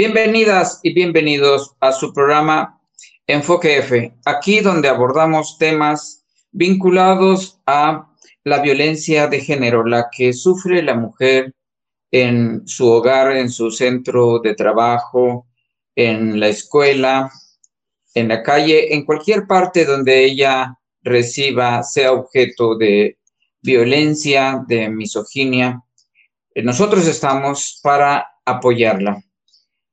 Bienvenidas y bienvenidos a su programa Enfoque F, aquí donde abordamos temas vinculados a la violencia de género, la que sufre la mujer en su hogar, en su centro de trabajo, en la escuela, en la calle, en cualquier parte donde ella reciba, sea objeto de violencia, de misoginia. Nosotros estamos para apoyarla.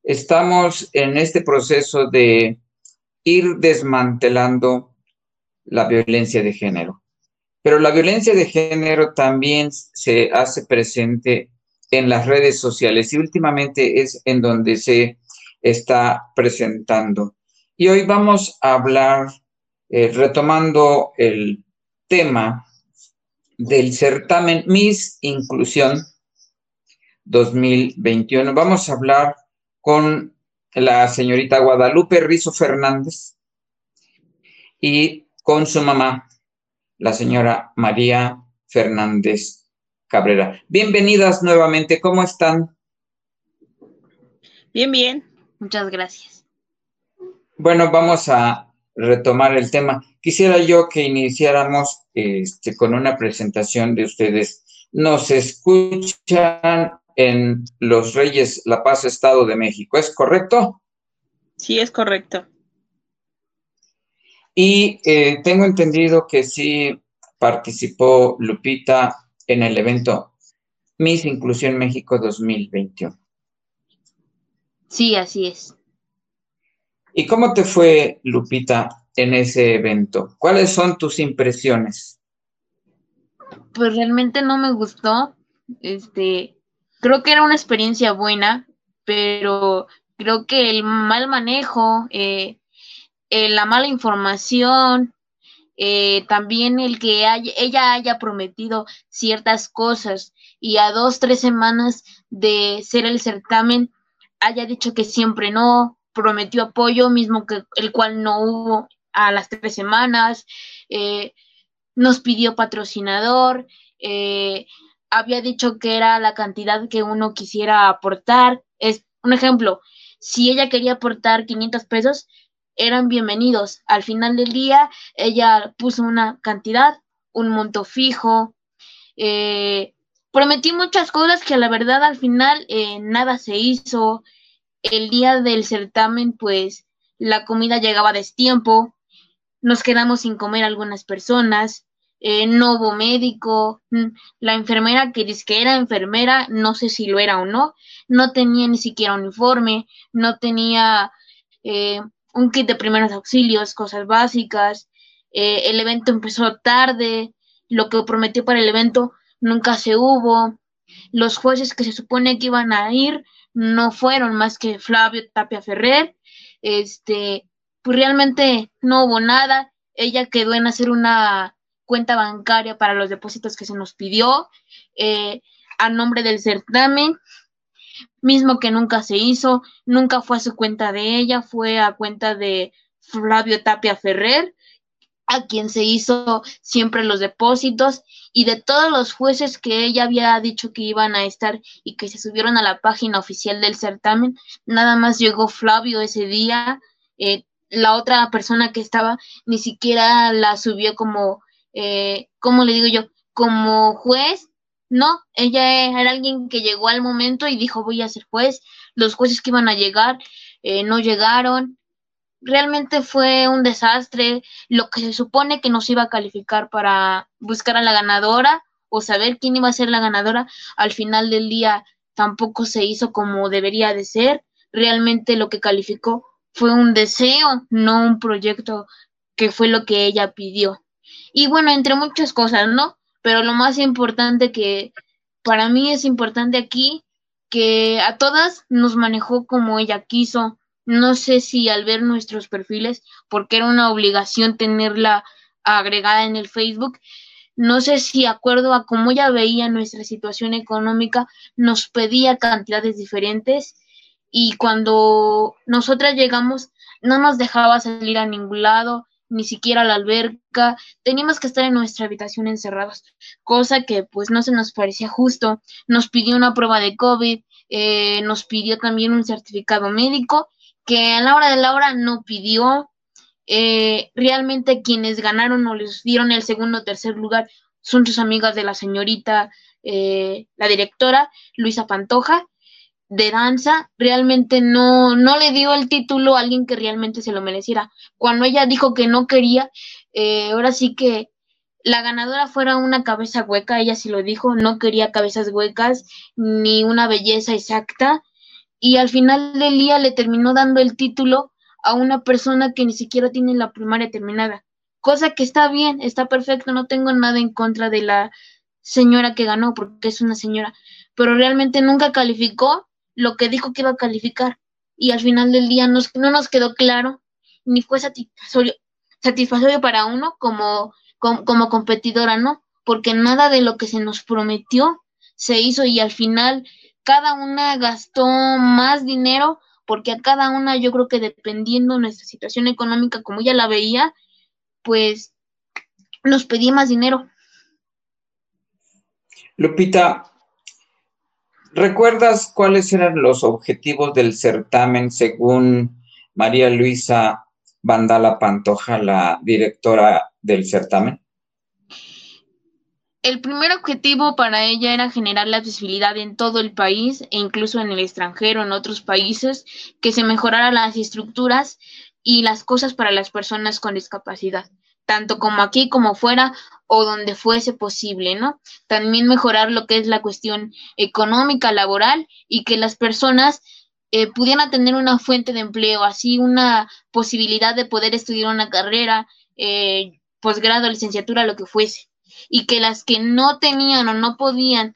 Estamos en este proceso de ir desmantelando la violencia de género. Pero la violencia de género también se hace presente en las redes sociales y últimamente es en donde se está presentando. Y hoy vamos a hablar, eh, retomando el tema del certamen Miss Inclusión 2021. Vamos a hablar con la señorita Guadalupe Rizo Fernández y con su mamá, la señora María Fernández Cabrera. Bienvenidas nuevamente, ¿cómo están? Bien, bien, muchas gracias. Bueno, vamos a retomar el tema. Quisiera yo que iniciáramos este, con una presentación de ustedes. Nos escuchan en Los Reyes La Paz, Estado de México, ¿es correcto? Sí, es correcto. Y eh, tengo entendido que sí participó Lupita en el evento Miss Inclusión México 2021. Sí, así es. ¿Y cómo te fue, Lupita, en ese evento? ¿Cuáles son tus impresiones? Pues realmente no me gustó. Este, creo que era una experiencia buena, pero creo que el mal manejo, eh, eh, la mala información, eh, también el que ella haya prometido ciertas cosas y a dos, tres semanas de ser el certamen haya dicho que siempre no, prometió apoyo, mismo que el cual no hubo a las tres semanas, nos pidió patrocinador, había dicho que era la cantidad que uno quisiera aportar. Es un ejemplo, si ella quería aportar 500 pesos, eran bienvenidos. Al final del día, ella puso una cantidad, un monto fijo. Eh, prometí muchas cosas que la verdad al final eh, nada se hizo. El día del certamen, pues la comida llegaba a destiempo. Nos quedamos sin comer algunas personas. Eh, no hubo médico. La enfermera que dice que era enfermera, no sé si lo era o no, no tenía ni siquiera uniforme, no tenía un kit de primeros auxilios, cosas básicas. Eh, el evento empezó tarde, lo que prometió para el evento nunca se hubo. Los jueces que se supone que iban a ir no fueron más que Flavio Tapia Ferrer. Este, pues realmente no hubo nada. Ella quedó en hacer una cuenta bancaria para los depósitos que se nos pidió eh, a nombre del certamen mismo que nunca se hizo, nunca fue a su cuenta de ella, fue a cuenta de Flavio Tapia Ferrer, a quien se hizo siempre los depósitos y de todos los jueces que ella había dicho que iban a estar y que se subieron a la página oficial del certamen, nada más llegó Flavio ese día, eh, la otra persona que estaba ni siquiera la subió como, eh, ¿cómo le digo yo? Como juez no, ella era alguien que llegó al momento y dijo voy a ser juez. Los jueces que iban a llegar eh, no llegaron. Realmente fue un desastre. Lo que se supone que nos iba a calificar para buscar a la ganadora o saber quién iba a ser la ganadora, al final del día tampoco se hizo como debería de ser. Realmente lo que calificó fue un deseo, no un proyecto que fue lo que ella pidió. Y bueno, entre muchas cosas, ¿no? pero lo más importante que para mí es importante aquí, que a todas nos manejó como ella quiso. No sé si al ver nuestros perfiles, porque era una obligación tenerla agregada en el Facebook, no sé si acuerdo a cómo ella veía nuestra situación económica, nos pedía cantidades diferentes y cuando nosotras llegamos no nos dejaba salir a ningún lado, ni siquiera la alberca, teníamos que estar en nuestra habitación encerrados, cosa que pues no se nos parecía justo, nos pidió una prueba de COVID, eh, nos pidió también un certificado médico que a la hora de la hora no pidió. Eh, realmente quienes ganaron o les dieron el segundo o tercer lugar son sus amigas de la señorita, eh, la directora Luisa Pantoja de danza, realmente no, no le dio el título a alguien que realmente se lo mereciera. Cuando ella dijo que no quería, ahora sí que la ganadora fuera una cabeza hueca, ella sí lo dijo, no quería cabezas huecas ni una belleza exacta, y al final del día le terminó dando el título a una persona que ni siquiera tiene la primaria terminada, cosa que está bien, está perfecto, no tengo nada en contra de la señora que ganó, porque es una señora, pero realmente nunca calificó lo que dijo que iba a calificar, y al final del día no nos quedó claro, ni fue satisfactorio, satisfactorio para uno como como, competidora, ¿no? Porque nada de lo que se nos prometió se hizo y al final cada una gastó más dinero porque a cada una yo creo que dependiendo nuestra situación económica como ella la veía, pues nos pedía más dinero. Lupita, ¿recuerdas cuáles eran los objetivos del certamen según María Luisa Vandala Pantoja, la directora del certamen? El primer objetivo para ella era generar la visibilidad en todo el país e incluso en el extranjero, en otros países, que se mejoraran las estructuras y las cosas para las personas con discapacidad, tanto como aquí como fuera o donde fuese posible, ¿no? También mejorar lo que es la cuestión económica, laboral y que las personas eh, pudieran tener una fuente de empleo, así una posibilidad de poder estudiar una carrera, eh, posgrado, licenciatura, lo que fuese, y que las que no tenían o no podían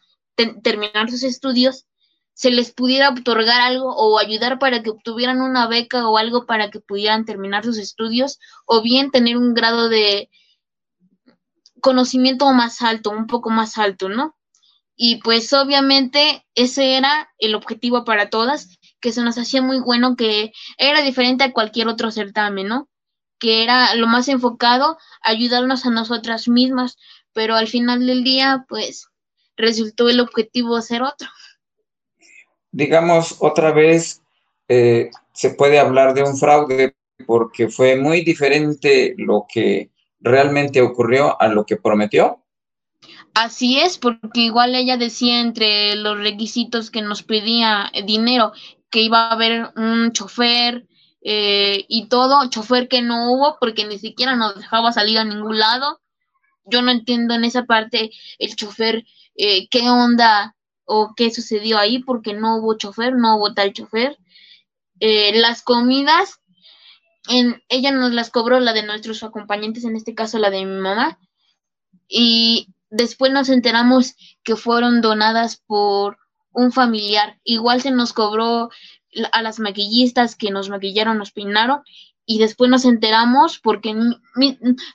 terminar sus estudios, se les pudiera otorgar algo o ayudar para que obtuvieran una beca o algo para que pudieran terminar sus estudios o bien tener un grado de conocimiento más alto, un poco más alto, ¿no? Y pues obviamente ese era el objetivo para todas que se nos hacía muy bueno, que era diferente a cualquier otro certamen, ¿no? Que era lo más enfocado, ayudarnos a nosotras mismas, pero al final del día, pues, resultó el objetivo ser otro. Digamos, otra vez, eh, se puede hablar de un fraude porque fue muy diferente lo que realmente ocurrió a lo que prometió. Así es, porque igual ella decía entre los requisitos que nos pedía dinero que iba a haber un chofer eh, y todo, chofer que no hubo porque ni siquiera nos dejaba salir a ningún lado. Yo no entiendo en esa parte el chofer, eh, qué onda o qué sucedió ahí porque no hubo chofer, no hubo tal chofer. Eh, las comidas, ella nos las cobró la de nuestros acompañantes, en este caso la de mi mamá, y después nos enteramos que fueron donadas por un familiar. Igual se nos cobró a las maquillistas que nos maquillaron, nos peinaron y después nos enteramos porque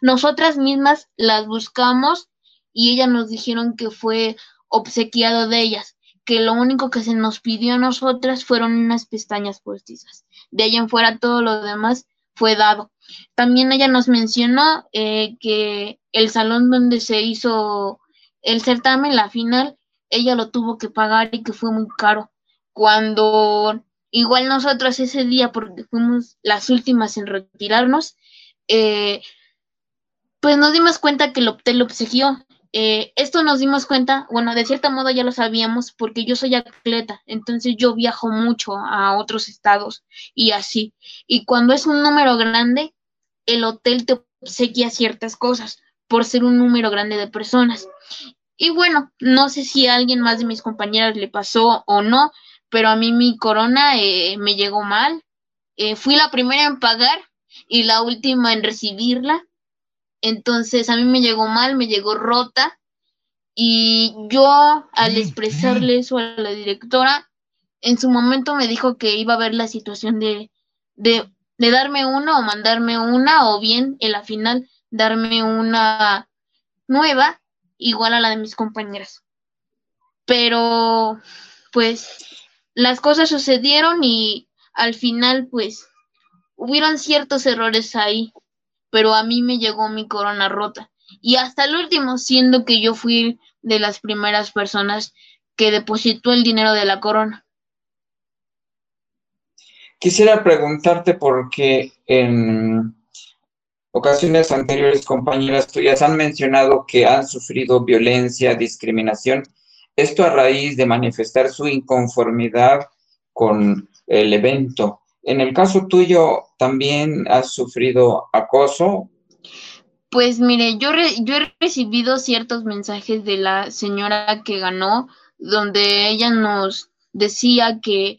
nosotras mismas las buscamos y ellas nos dijeron que fue obsequiado de ellas, que lo único que se nos pidió a nosotras fueron unas pestañas postizas. De ahí en fuera todo lo demás fue dado. También ella nos mencionó eh, que el salón donde se hizo el certamen, la final, ella lo tuvo que pagar y que fue muy caro. Cuando igual nosotros ese día, porque fuimos las últimas en retirarnos, eh, pues nos dimos cuenta que el hotel lo obsequió. Eh, esto nos dimos cuenta, bueno, de cierto modo ya lo sabíamos porque yo soy atleta, entonces yo viajo mucho a otros estados y así. Y cuando es un número grande, el hotel te obsequia ciertas cosas por ser un número grande de personas. Y bueno, no sé si a alguien más de mis compañeras le pasó o no, pero a mí mi corona eh, me llegó mal. Eh, fui la primera en pagar y la última en recibirla. Entonces a mí me llegó mal, me llegó rota. Y yo al expresarle eso a la directora, en su momento me dijo que iba a ver la situación de, de, de darme una o mandarme una, o bien en la final darme una nueva igual a la de mis compañeras. Pero, pues, las cosas sucedieron y al final, pues, hubieron ciertos errores ahí, pero a mí me llegó mi corona rota. Y hasta el último, siendo que yo fui de las primeras personas que depositó el dinero de la corona. Quisiera preguntarte porque en ocasiones anteriores compañeras tuyas han mencionado que han sufrido violencia, discriminación, esto a raíz de manifestar su inconformidad con el evento. En el caso tuyo, ¿también has sufrido acoso? Pues mire, yo, yo he recibido ciertos mensajes de la señora que ganó, donde ella nos decía que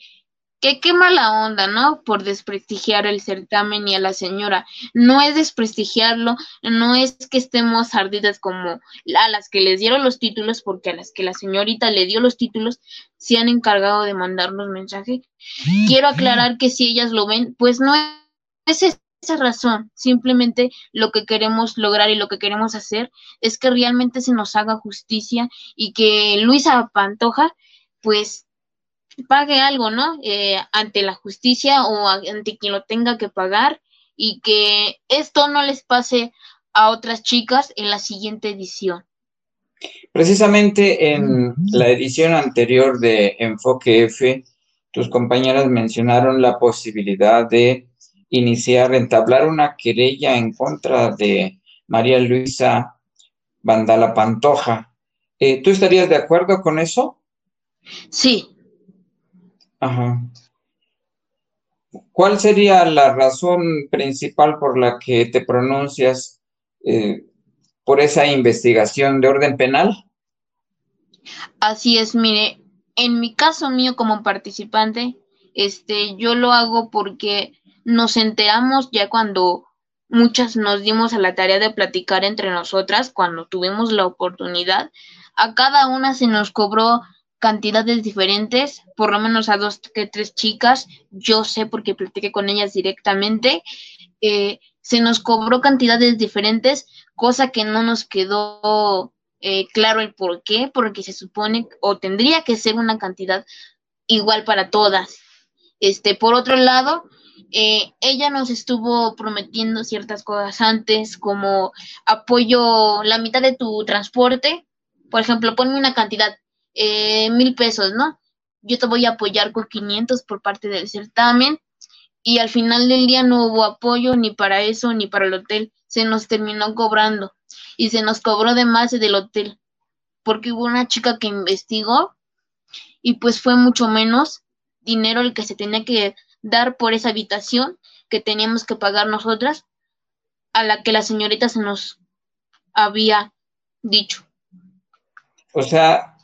que qué mala onda, ¿no? Por desprestigiar el certamen y a la señora. No es desprestigiarlo, no es que estemos ardidas como a las que les dieron los títulos, porque a las que la señorita le dio los títulos, se han encargado de mandarnos mensaje. Quiero aclarar que si ellas lo ven, pues no es esa razón. Simplemente lo que queremos lograr y lo que queremos hacer es que realmente se nos haga justicia y que Luisa Pantoja, pues pague algo, ¿no? Eh, ante la justicia o ante quien lo tenga que pagar y que esto no les pase a otras chicas en la siguiente edición. Precisamente en la edición anterior de Enfoque F, tus compañeras mencionaron la posibilidad de iniciar, entablar una querella en contra de María Luisa Vandala Pantoja. Eh, ¿Tú estarías de acuerdo con eso? Sí, Ajá. ¿Cuál sería la razón principal por la que te pronuncias eh, por esa investigación de orden penal? Así es, mire, en mi caso mío como participante, este, yo lo hago porque nos enteramos ya cuando muchas nos dimos a la tarea de platicar entre nosotras, cuando tuvimos la oportunidad, a cada una se nos cobró cantidades diferentes, por lo menos a dos que tres chicas, yo sé porque platiqué con ellas directamente, eh, se nos cobró cantidades diferentes, cosa que no nos quedó eh, claro el por qué, porque se supone o tendría que ser una cantidad igual para todas. Este, por otro lado, eh, ella nos estuvo prometiendo ciertas cosas antes, como apoyo la mitad de tu transporte. Por ejemplo, ponme una cantidad, eh, mil pesos, ¿no? Yo te voy a apoyar con 500 por parte del certamen y al final del día no hubo apoyo ni para eso ni para el hotel. Se nos terminó cobrando y se nos cobró de más del hotel porque hubo una chica que investigó y pues fue mucho menos dinero el que se tenía que dar por esa habitación que teníamos que pagar nosotras a la que la señorita se nos había dicho. O sea,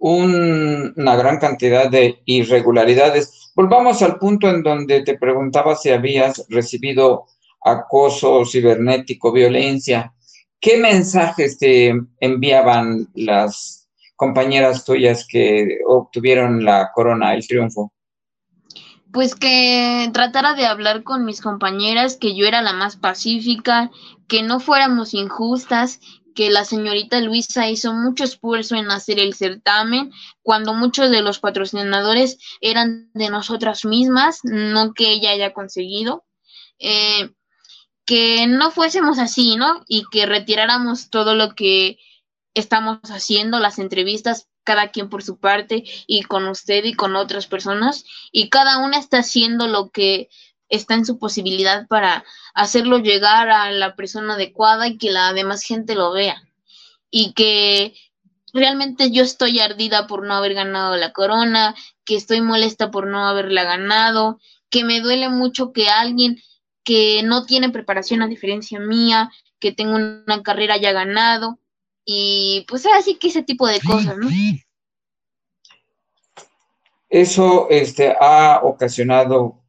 una gran cantidad de irregularidades. Volvamos al punto en donde te preguntaba si habías recibido acoso cibernético, violencia. ¿Qué mensajes te enviaban las compañeras tuyas que obtuvieron la corona, el triunfo? Pues que tratara de hablar con mis compañeras, que yo era la más pacífica, que no fuéramos injustas, que la señorita Luisa hizo mucho esfuerzo en hacer el certamen, cuando muchos de los patrocinadores eran de nosotras mismas, no que ella haya conseguido. Eh, que no fuésemos así, ¿no? Y que retiráramos todo lo que estamos haciendo, las entrevistas, cada quien por su parte, y con usted y con otras personas, y cada una está haciendo lo que está en su posibilidad para hacerlo llegar a la persona adecuada y que la demás gente lo vea. Y que realmente yo estoy ardida por no haber ganado la corona, que estoy molesta por no haberla ganado, que me duele mucho que alguien que no tiene preparación a diferencia mía, que tengo una carrera ya ganado, y pues así que ese tipo de cosas, ¿no? Eso este, ha ocasionado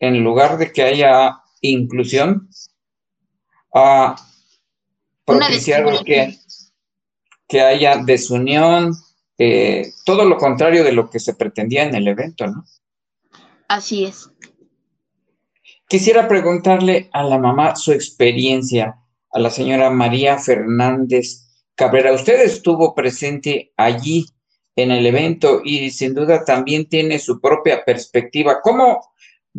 en lugar de que haya inclusión, a propiciar que, que haya desunión, eh, todo lo contrario de lo que se pretendía en el evento, ¿no? Así es. Quisiera preguntarle a la mamá su experiencia, a la señora María Fernández Cabrera. Usted estuvo presente allí en el evento y sin duda también tiene su propia perspectiva. ¿Cómo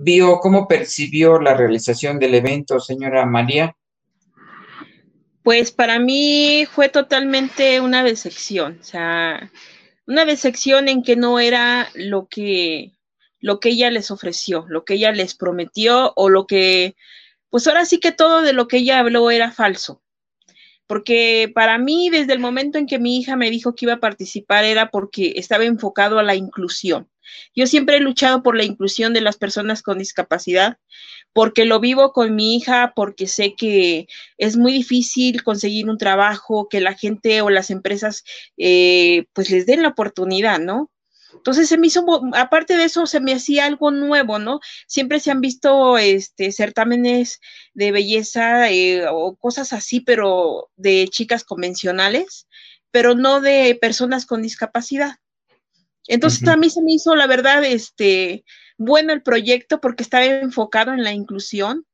vio, cómo percibió la realización del evento, señora María? Pues para mí fue totalmente una decepción, o sea, una decepción en que no era lo que lo que ella les ofreció, lo que ella les prometió o lo que, pues ahora sí que todo de lo que ella habló era falso. Porque para mí, desde el momento en que mi hija me dijo que iba a participar, era porque estaba enfocado a la inclusión. Yo siempre he luchado por la inclusión de las personas con discapacidad, porque lo vivo con mi hija, porque sé que es muy difícil conseguir un trabajo, que la gente o las empresas eh, pues les den la oportunidad, ¿no? Entonces se me hizo, aparte de eso, se me hacía algo nuevo, ¿no? Siempre se han visto este, certámenes de belleza eh, o cosas así, pero de chicas convencionales, pero no de personas con discapacidad. Entonces a mí se me hizo, la verdad, este, bueno el proyecto porque estaba enfocado en la inclusión.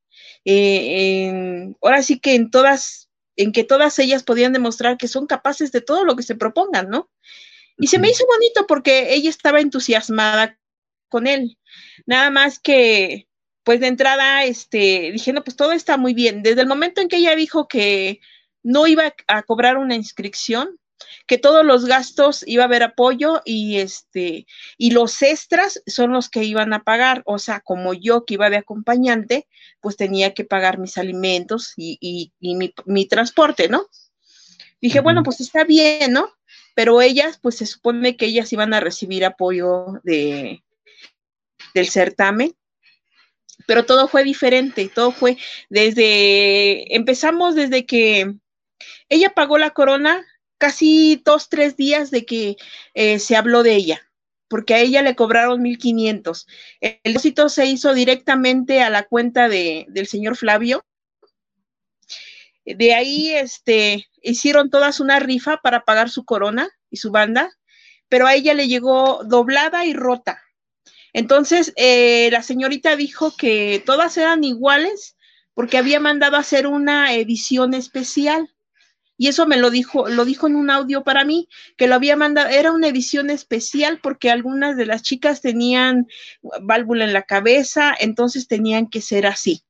Eh, ahora sí que en todas, en que todas ellas podían demostrar que son capaces de todo lo que se propongan, ¿no? Y se me hizo bonito porque ella estaba entusiasmada con él. Nada más que, pues de entrada, este, dije, no, pues todo está muy bien. Desde el momento en que ella dijo que no iba a cobrar una inscripción, que todos los gastos iba a haber apoyo y este y los extras son los que iban a pagar, o sea, como yo que iba de acompañante, pues tenía que pagar mis alimentos y, mi, transporte, ¿no? Dije, bueno, pues está bien, ¿no? Pero ellas, pues se supone que ellas iban a recibir apoyo de, del certamen, pero todo fue diferente, todo fue desde, empezamos desde que ella pagó la corona casi dos, tres días de que eh, se habló de ella, porque a ella le cobraron 1.500. El depósito se hizo directamente a la cuenta de, del señor Flavio. De ahí este, hicieron todas una rifa para pagar su corona y su banda, pero a ella le llegó doblada y rota. Entonces, eh, la señorita dijo que todas eran iguales porque había mandado a hacer una edición especial. Y eso me lo dijo, lo dijo en un audio para mí, que lo había mandado, era una edición especial porque algunas de las chicas tenían válvula en la cabeza, entonces tenían que ser así.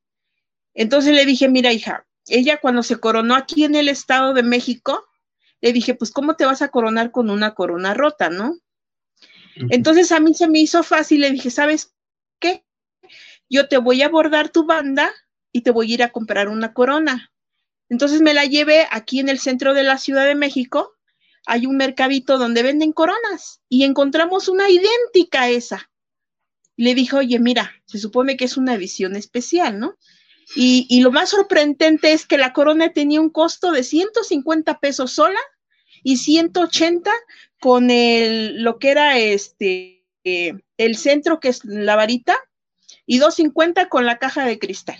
Entonces le dije, mira hija, ella cuando se coronó aquí en el Estado de México, le dije, pues ¿cómo te vas a coronar con una corona rota, no? Entonces a mí se me hizo fácil, le dije, ¿sabes qué? Yo te voy a bordar tu banda y te voy a ir a comprar una corona. Entonces me la llevé aquí en el centro de la Ciudad de México. Hay un mercadito donde venden coronas y encontramos una idéntica a esa. Le dije, oye, mira, se supone que es una edición especial, ¿no? Y, lo más sorprendente es que la corona tenía un costo de 150 pesos sola y 180 con el, lo que era este, eh, el centro, que es la varita, y 250 con la caja de cristal.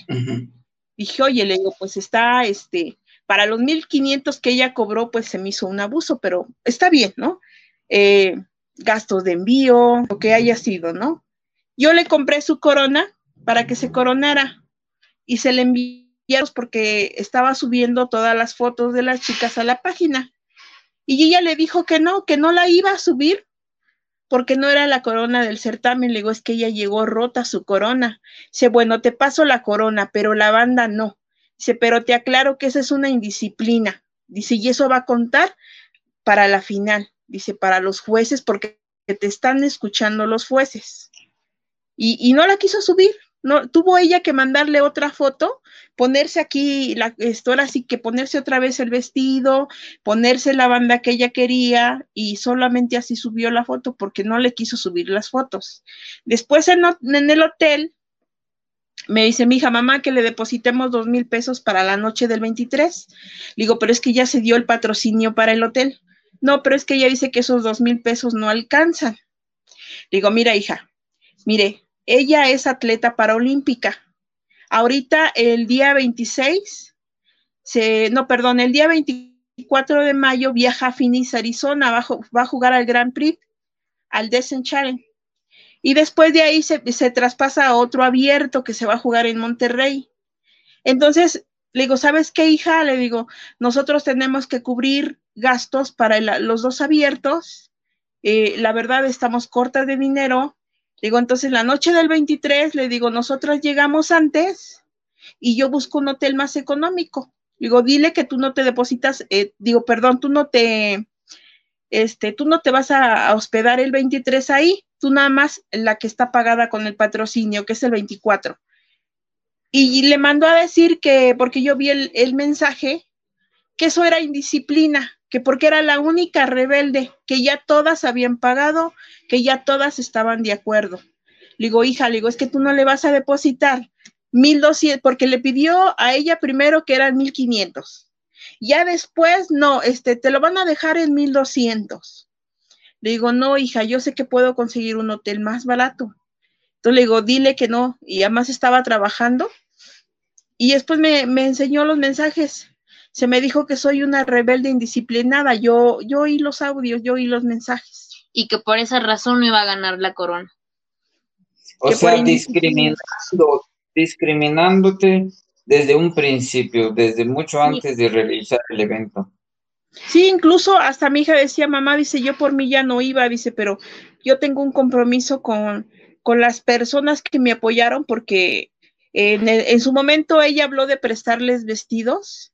Dije, oye, le digo, pues está, este, para los 1500 que ella cobró, pues se me hizo un abuso, pero está bien, ¿no? Eh, gastos de envío, lo que haya sido, ¿no? Yo le compré su corona para que se coronara y se le enviaron porque estaba subiendo todas las fotos de las chicas a la página. Y ella le dijo que no, que no la iba a subir porque no era la corona del certamen. Le digo, es que ella llegó rota su corona. Dice, bueno, te paso la corona, pero la banda no. Dice, pero te aclaro que esa es una indisciplina. Dice, y eso va a contar para la final. Dice, para los jueces, porque te están escuchando los jueces. Y, y no la quiso subir tuvo ella que mandarle otra foto, ponerse aquí, la, esto ahora sí que ponerse otra vez el vestido, ponerse la banda que ella quería y solamente así subió la foto porque no le quiso subir las fotos. Después en, en el hotel me dice mi hija, mamá, que le depositemos dos mil pesos para la noche del 23. Le digo, pero es que ya se dio el patrocinio para el hotel. No, pero es que ella dice que esos dos mil pesos no alcanzan. Le digo, mira, hija, mire, ella es atleta paraolímpica. Ahorita el día 26, se, no, perdón, el día 24 de mayo viaja a Phoenix, Arizona, va, va a jugar al Grand Prix, al Descent Challenge. Y después de ahí se, traspasa a otro abierto que se va a jugar en Monterrey. Entonces, le digo, ¿sabes qué, hija? Le digo, nosotros tenemos que cubrir gastos para los dos abiertos. Eh, la verdad, estamos cortas de dinero Digo, entonces la noche del 23, le digo, nosotros llegamos antes y yo busco un hotel más económico. Digo, dile que tú no te depositas, eh, digo, perdón, tú no te, este, tú no te vas a, hospedar el 23 ahí. tú nada más la que está pagada con el patrocinio, que es el 24. Y le mandó a decir que, porque yo vi el mensaje, que eso era indisciplina, que porque era la única rebelde, que ya todas habían pagado, que ya todas estaban de acuerdo. Le digo, hija, le digo, es que tú no le vas a depositar 1200, porque le pidió a ella primero que eran 1500. Ya después, no, este, te lo van a dejar en 1200. Le digo, no, hija, yo sé que puedo conseguir un hotel más barato. Entonces le digo, dile que no. Y además estaba trabajando. Y después me, me enseñó los mensajes se me dijo que soy una rebelde indisciplinada. Yo, yo oí los audios, yo oí los mensajes. Y que por esa razón no iba a ganar la corona. O sea, discriminando, discriminándote desde un principio, desde mucho antes de realizar el evento. Sí, incluso hasta mi hija decía, mamá, dice, yo por mí ya no iba, dice, pero yo tengo un compromiso con, con las personas que me apoyaron porque en, en, su momento ella habló de prestarles vestidos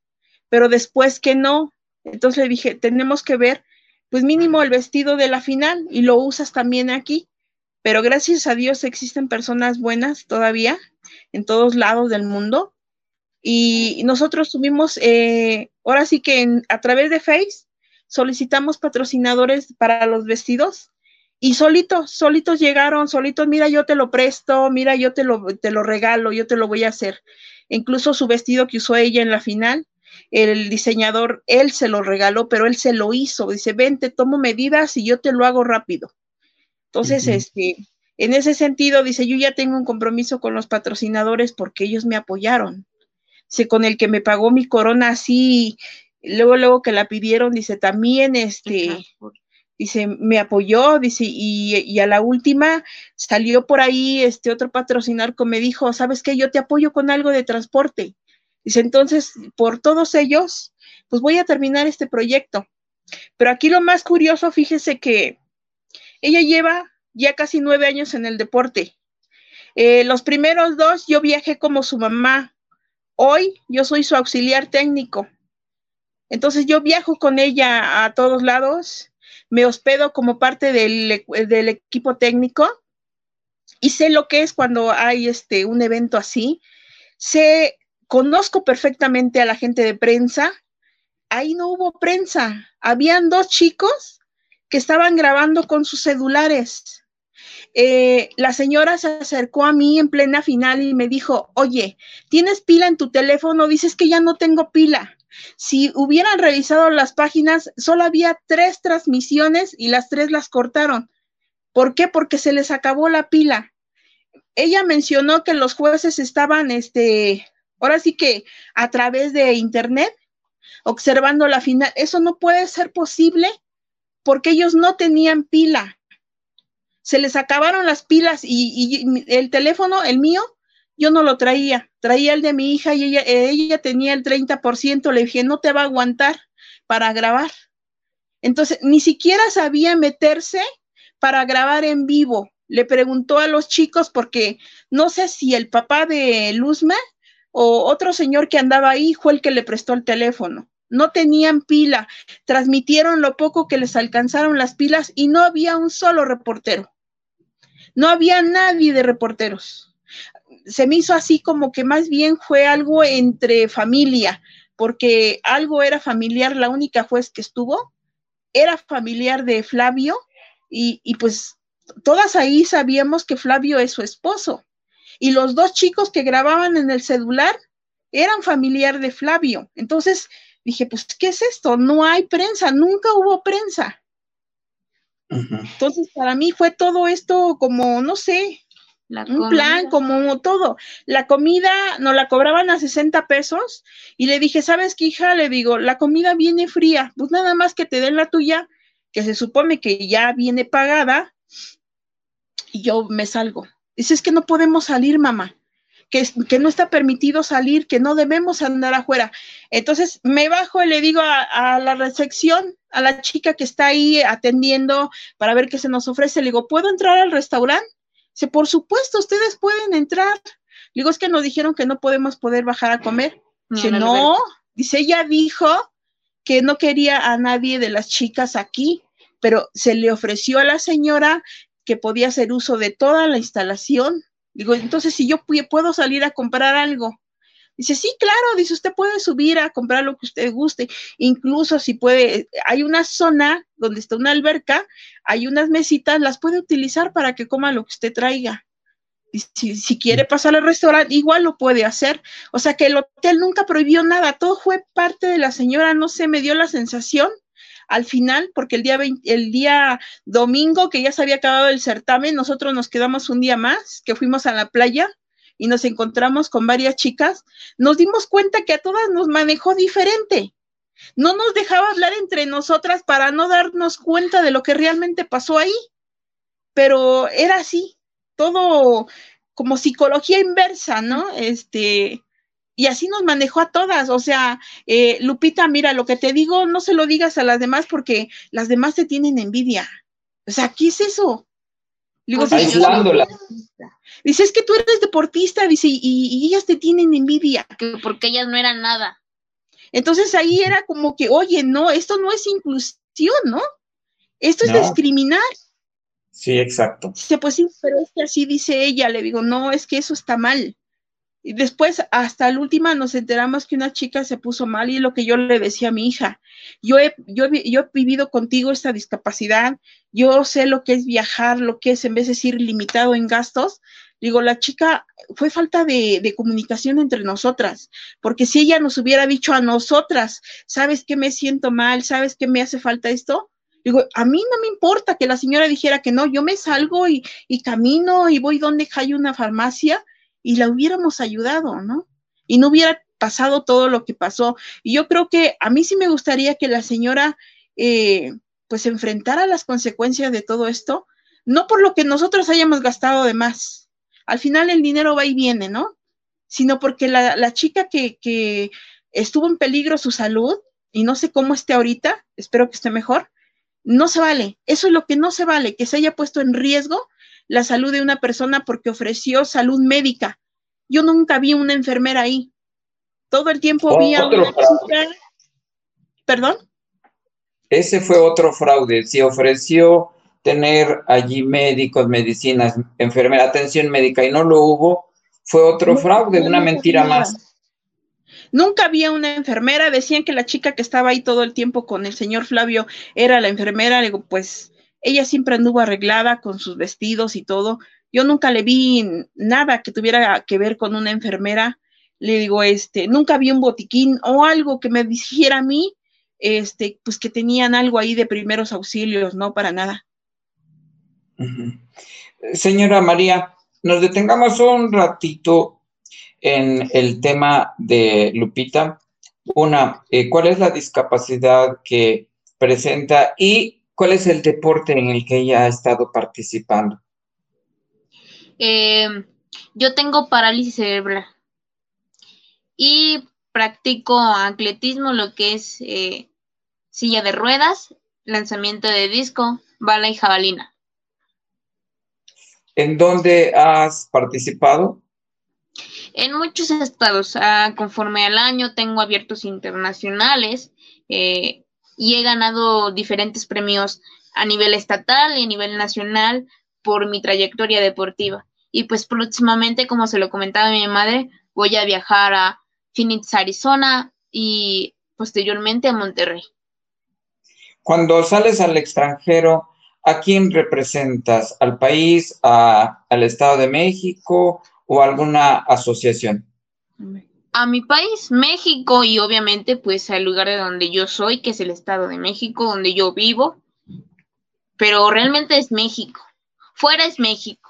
pero después que no. Entonces le dije, tenemos que ver, pues mínimo el vestido de la final y lo usas también aquí. Pero gracias a Dios existen personas buenas todavía en todos lados del mundo. Y nosotros tuvimos, eh, ahora sí que a través de Face, solicitamos patrocinadores para los vestidos y solitos, solitos llegaron, solitos, mira, yo te lo presto, mira, yo te lo, te lo regalo, yo te lo voy a hacer. Incluso su vestido que usó ella en la final, el diseñador, él se lo regaló, pero él se lo hizo. Dice, ven, te tomo medidas y yo te lo hago rápido. Entonces, este, en ese sentido, dice, yo ya tengo un compromiso con los patrocinadores porque ellos me apoyaron. Dice, con el que me pagó mi corona así, luego, luego que la pidieron, dice, también, este, dice, me apoyó, dice, y, y, a la última salió por ahí este otro patrocinador que me dijo, ¿sabes qué? Yo te apoyo con algo de transporte. Dice, entonces, por todos ellos, pues voy a terminar este proyecto. Pero aquí lo más curioso, fíjese que ella lleva ya casi nueve años en el deporte. Eh, los primeros dos yo viajé como su mamá. Hoy yo soy su auxiliar técnico. Entonces yo viajo con ella a todos lados, me hospedo como parte del, del equipo técnico y sé lo que es cuando hay este, un evento así. Sé Conozco perfectamente a la gente de prensa. Ahí no hubo prensa. Habían dos chicos que estaban grabando con sus celulares. Eh, la señora se acercó a mí en plena final y me dijo, oye, ¿tienes pila en tu teléfono? Dices que ya no tengo pila. Si hubieran revisado las páginas, solo había tres transmisiones y las tres las cortaron. ¿Por qué? Porque se les acabó la pila. Ella mencionó que los jueces estaban este, ahora sí que a través de internet, observando la final, eso no puede ser posible porque ellos no tenían pila. Se les acabaron las pilas y, el teléfono, el mío, yo no lo traía, traía el de mi hija y ella, ella tenía el 30%, le dije, no te va a aguantar para grabar. Entonces, ni siquiera sabía meterse para grabar en vivo. Le preguntó a los chicos porque no sé si el papá de Luzma o otro señor que andaba ahí fue el que le prestó el teléfono. No tenían pila, transmitieron lo poco que les alcanzaron las pilas y no había un solo reportero. No había nadie de reporteros. Se me hizo así como que más bien fue algo entre familia, porque algo era familiar, la única juez que estuvo era familiar de Flavio y, y pues todas ahí sabíamos que Flavio es su esposo y los dos chicos que grababan en el celular eran familiar de Flavio. Entonces dije, pues, ¿qué es esto? No hay prensa, nunca hubo prensa. Entonces, para mí fue todo esto como, no sé, un plan, como todo. La comida nos la cobraban a 60 pesos y le dije, ¿sabes qué, hija? Le digo, la comida viene fría, pues nada más que te den la tuya, que se supone que ya viene pagada, y yo me salgo. Dice, es que no podemos salir, mamá, que, que no está permitido salir, que no debemos andar afuera. Entonces me bajo y le digo a, la recepción, a la chica que está ahí atendiendo para ver qué se nos ofrece, le digo, ¿puedo entrar al restaurante? Dice, por supuesto, ustedes pueden entrar. Le digo, es que nos dijeron que no podemos poder bajar a comer. Dice, no, dice, ella dijo que no quería a nadie de las chicas aquí, pero se le ofreció a la señora que podía hacer uso de toda la instalación. Digo, entonces si yo puedo salir a comprar algo, Dice, sí, claro, dice, usted puede subir a comprar lo que usted guste, incluso si puede, hay una zona donde está una alberca, hay unas mesitas, las puede utilizar para que coma lo que usted traiga. Si, si, quiere pasar al restaurante, igual lo puede hacer. O sea que el hotel nunca prohibió nada, todo fue parte de la señora, no sé, me dio la sensación al final, porque el día, el día domingo que ya se había acabado el certamen, nosotros nos quedamos un día más, que fuimos a la playa y nos encontramos con varias chicas, nos dimos cuenta que a todas nos manejó diferente. No nos dejaba hablar entre nosotras para no darnos cuenta de lo que realmente pasó ahí. Pero era así, todo como psicología inversa, ¿no? Este, y así nos manejó a todas. O sea, eh, Lupita, mira, lo que te digo, no se lo digas a las demás porque las demás te tienen envidia. O sea, ¿qué es eso? Digo, Aislándola. Dice, es que tú eres deportista, dice, y, ellas te tienen envidia. Porque ellas no eran nada. Entonces ahí era como que, oye, no, esto no es inclusión, ¿no? Esto es discriminar. Sí, exacto. Dice, pues sí, pero es que así dice ella. Le digo, no, es que eso está mal. Y después, hasta la última, nos enteramos que una chica se puso mal y lo que yo le decía a mi hija, yo he, yo, yo he vivido contigo esta discapacidad, yo sé lo que es viajar, lo que es en vez de decir limitado en gastos. Digo, la chica fue falta de, comunicación entre nosotras, porque si ella nos hubiera dicho a nosotras, ¿sabes qué me siento mal? ¿Sabes qué me hace falta esto? Digo, a mí no me importa que la señora dijera que no, yo me salgo y, y camino y voy donde hay una farmacia y la hubiéramos ayudado, ¿no? Y no hubiera pasado todo lo que pasó. Y yo creo que a mí sí me gustaría que la señora, eh, pues, enfrentara las consecuencias de todo esto, no por lo que nosotros hayamos gastado de más. Al final el dinero va y viene, ¿no? Sino porque la, chica que, que estuvo en peligro su salud, y no sé cómo esté ahorita, espero que esté mejor, no se vale. Eso es lo que no se vale, que se haya puesto en riesgo la salud de una persona porque ofreció salud médica. Yo nunca vi una enfermera ahí. Todo el tiempo vi a una chica. ¿Perdón? Ese fue otro fraude. Si ofreció tener allí médicos, medicinas, enfermera, atención médica y no lo hubo, fue otro fraude, una mentira más. Nunca había una enfermera, decían que la chica que estaba ahí todo el tiempo con el señor Flavio era la enfermera, digo, pues ella siempre anduvo arreglada con sus vestidos y todo. Yo nunca le vi nada que tuviera que ver con una enfermera. Le digo, este, nunca vi un botiquín o algo que me dijera a mí, este, pues que tenían algo ahí de primeros auxilios, no para nada. Señora María, nos detengamos un ratito en el tema de Lupita. Una, eh, ¿cuál es la discapacidad que presenta? Y ¿Cuál es el deporte en el que ella ha estado participando? Eh, yo tengo parálisis cerebral y practico atletismo, lo que es eh, silla de ruedas, lanzamiento de disco, bala y jabalina. ¿En dónde has participado? En muchos estados. Ah, conforme al año tengo abiertos internacionales. Eh, y he ganado diferentes premios a nivel estatal y a nivel nacional por mi trayectoria deportiva. Y pues próximamente, como se lo comentaba mi madre, voy a viajar a Phoenix, Arizona y posteriormente a Monterrey. Cuando sales al extranjero, ¿a quién representas? ¿Al país, al Estado de México o alguna asociación? A mi país, México, y obviamente pues al lugar de donde yo soy, que es el Estado de México, donde yo vivo, pero realmente es México, fuera es México.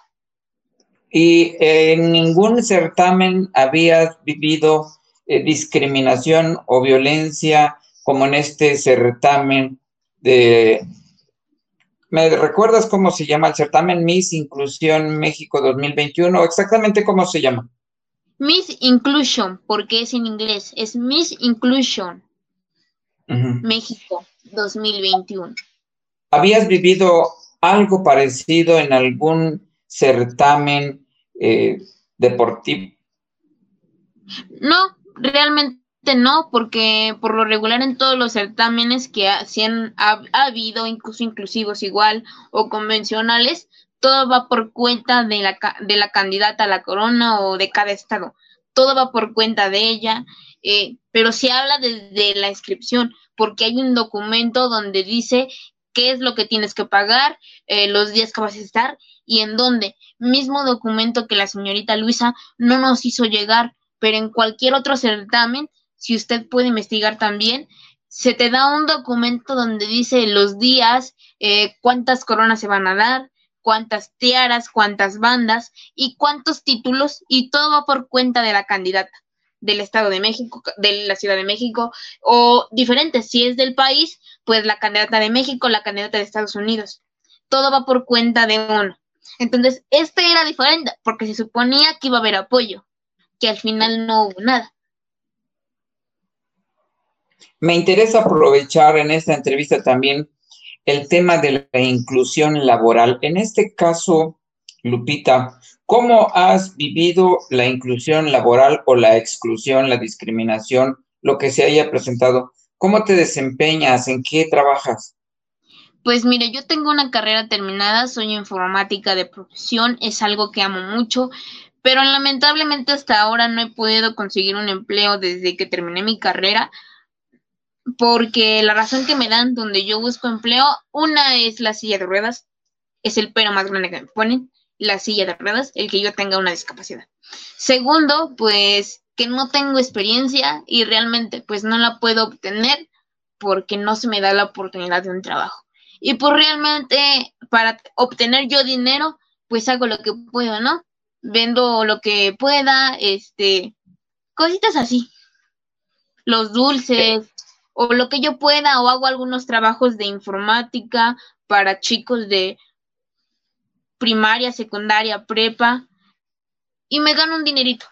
¿Y en ningún certamen habías vivido eh, discriminación o violencia como en este certamen de... ¿Me recuerdas cómo se llama el certamen Miss Inclusión México 2021? Exactamente cómo se llama. Miss Inclusion, porque es en inglés, es Miss Inclusion México 2021. ¿Habías vivido algo parecido en algún certamen eh, deportivo? No, realmente no, porque por lo regular en todos los certámenes que ha, ha, habido, incluso inclusivos igual o convencionales, todo va por cuenta de la, de la candidata a la corona o de cada estado. Todo va por cuenta de ella, eh, pero se habla desde la inscripción, porque hay un documento donde dice qué es lo que tienes que pagar, eh, los días que vas a estar y en dónde. Mismo documento que la señorita Luisa no nos hizo llegar, pero en cualquier otro certamen, si usted puede investigar también, se te da un documento donde dice los días, eh, cuántas coronas se van a dar, cuántas tiaras, cuántas bandas y cuántos títulos, y todo va por cuenta de la candidata del Estado de México, de la Ciudad de México, o diferentes, si es del país, pues la candidata de México, la candidata de Estados Unidos. Todo va por cuenta de uno. Entonces, este era diferente, porque se suponía que iba a haber apoyo, que al final no hubo nada. Me interesa aprovechar en esta entrevista también el tema de la inclusión laboral. En este caso, Lupita, ¿cómo has vivido la inclusión laboral o la exclusión, la discriminación, lo que se haya presentado? ¿Cómo te desempeñas? ¿En qué trabajas? Pues mire, yo tengo una carrera terminada, soy informática de profesión, es algo que amo mucho, pero lamentablemente hasta ahora no he podido conseguir un empleo desde que terminé mi carrera porque la razón que me dan donde yo busco empleo, una es la silla de ruedas, es el pero más grande que me ponen, la silla de ruedas, el que yo tenga una discapacidad. Segundo, pues que no tengo experiencia y realmente pues no la puedo obtener porque no se me da la oportunidad de un trabajo. Y pues realmente para obtener yo dinero, pues hago lo que puedo, ¿no? Vendo lo que pueda, este, cositas así. Los dulces, o lo que yo pueda o hago algunos trabajos de informática para chicos de primaria, secundaria, prepa y me gano un dinerito.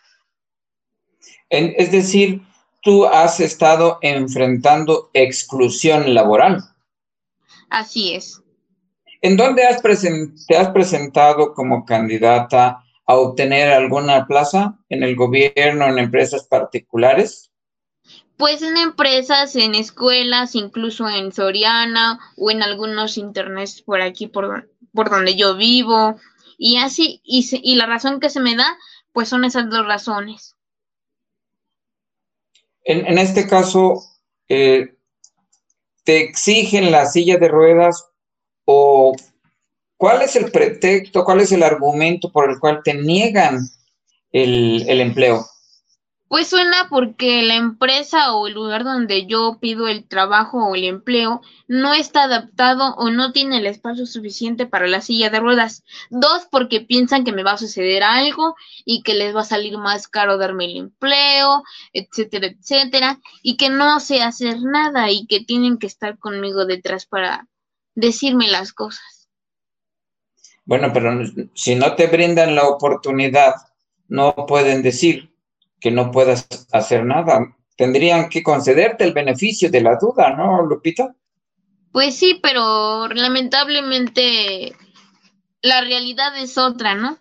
es decir, tú has estado enfrentando exclusión laboral. Así es. ¿En dónde has te has presentado como candidata a obtener alguna plaza? ¿En el gobierno, en empresas particulares? Pues en empresas, en escuelas, incluso en Soriana o en algunos internets por aquí, por, por donde yo vivo. Y así, y, y la razón que se me da, pues son esas dos razones. En, este caso, eh, ¿te exigen la silla de ruedas o cuál es el pretexto, cuál es el argumento por el cual te niegan el, el empleo? Pues suena porque la empresa o el lugar donde yo pido el trabajo o el empleo no está adaptado o no tiene el espacio suficiente para la silla de ruedas. Dos, porque piensan que me va a suceder algo y que les va a salir más caro darme el empleo, etcétera, etcétera, y que no sé hacer nada y que tienen que estar conmigo detrás para decirme las cosas. Bueno, pero si no te brindan la oportunidad, no pueden decir que no puedas hacer nada. Tendrían que concederte el beneficio de la duda, ¿no, Lupita? Pues sí, pero lamentablemente la realidad es otra, ¿no?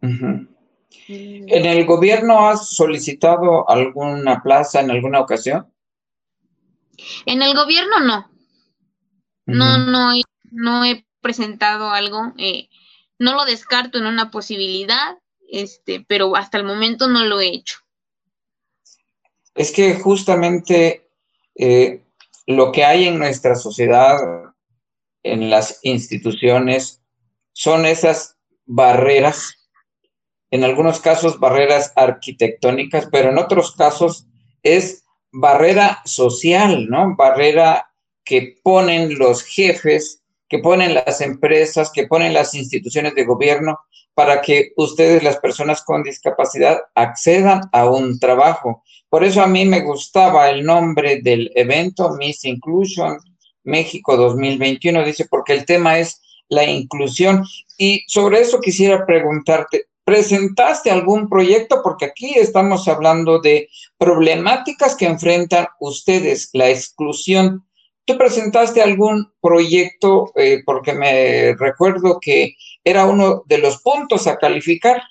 ¿En el gobierno has solicitado alguna plaza en alguna ocasión? En el gobierno no. No, no, no he presentado algo. Eh, no lo descarto en una posibilidad, este, pero hasta el momento no lo he hecho. Es que justamente eh, lo que hay en nuestra sociedad, en las instituciones, son esas barreras, en algunos casos barreras arquitectónicas, pero en otros casos es barrera social, ¿no? Barrera que ponen los jefes, que ponen las empresas, que ponen las instituciones de gobierno para que ustedes, las personas con discapacidad, accedan a un trabajo. Por eso a mí me gustaba el nombre del evento Miss Inclusion México 2021, dice, porque el tema es la inclusión. Y sobre eso quisiera preguntarte, ¿presentaste algún proyecto? Porque aquí estamos hablando de problemáticas que enfrentan ustedes, la exclusión ¿Tú presentaste algún proyecto? Eh, porque me recuerdo que era uno de los puntos a calificar.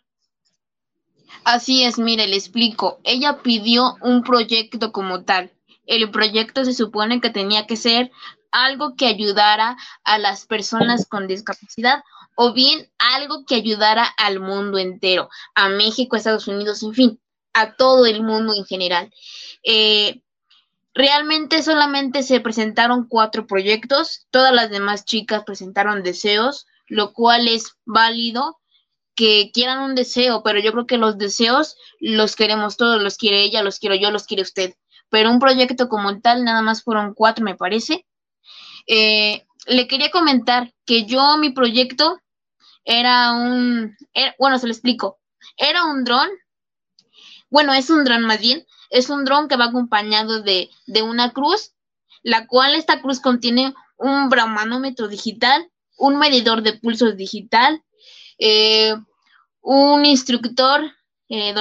Así es, mire, le explico. Ella pidió un proyecto como tal. el proyecto se supone que tenía que ser algo que ayudara a las personas con discapacidad o bien algo que ayudara al mundo entero, a México, a Estados Unidos, en fin, a todo el mundo en general. Eh, realmente solamente se presentaron cuatro proyectos, todas las demás chicas presentaron deseos, lo cual es válido que quieran un deseo, pero yo creo que los deseos los queremos todos, los quiere ella, los quiero yo, los quiere usted. Pero un proyecto como tal, nada más fueron cuatro, me parece. Eh, le quería comentar que yo, mi proyecto era un, bueno, se lo explico, era un dron, bueno, es un dron más bien, es un dron que va acompañado de, de una cruz, la cual esta cruz contiene un bramanómetro digital, un medidor de pulsos digital, eh, un instructor, eh,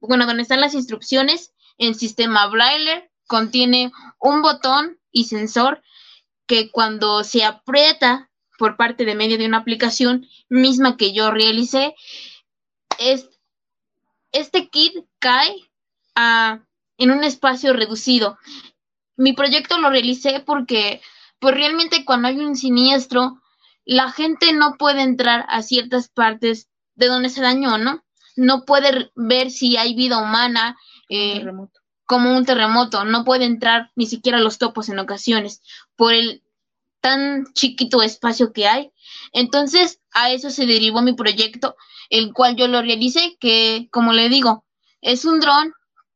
bueno, donde están las instrucciones en sistema Braille, contiene un botón y sensor que cuando se aprieta por parte de medio de una aplicación misma que yo realicé, es, este kit cae en un espacio reducido. Mi proyecto lo realicé porque pues realmente cuando hay un siniestro, la gente no puede entrar a ciertas partes de donde se dañó, ¿no? No puede ver si hay vida humana eh, como un terremoto, no puede entrar ni siquiera a los topos en ocasiones por el tan chiquito espacio que hay. Entonces, a eso se derivó mi proyecto, el cual yo lo realicé, que como le digo, es un dron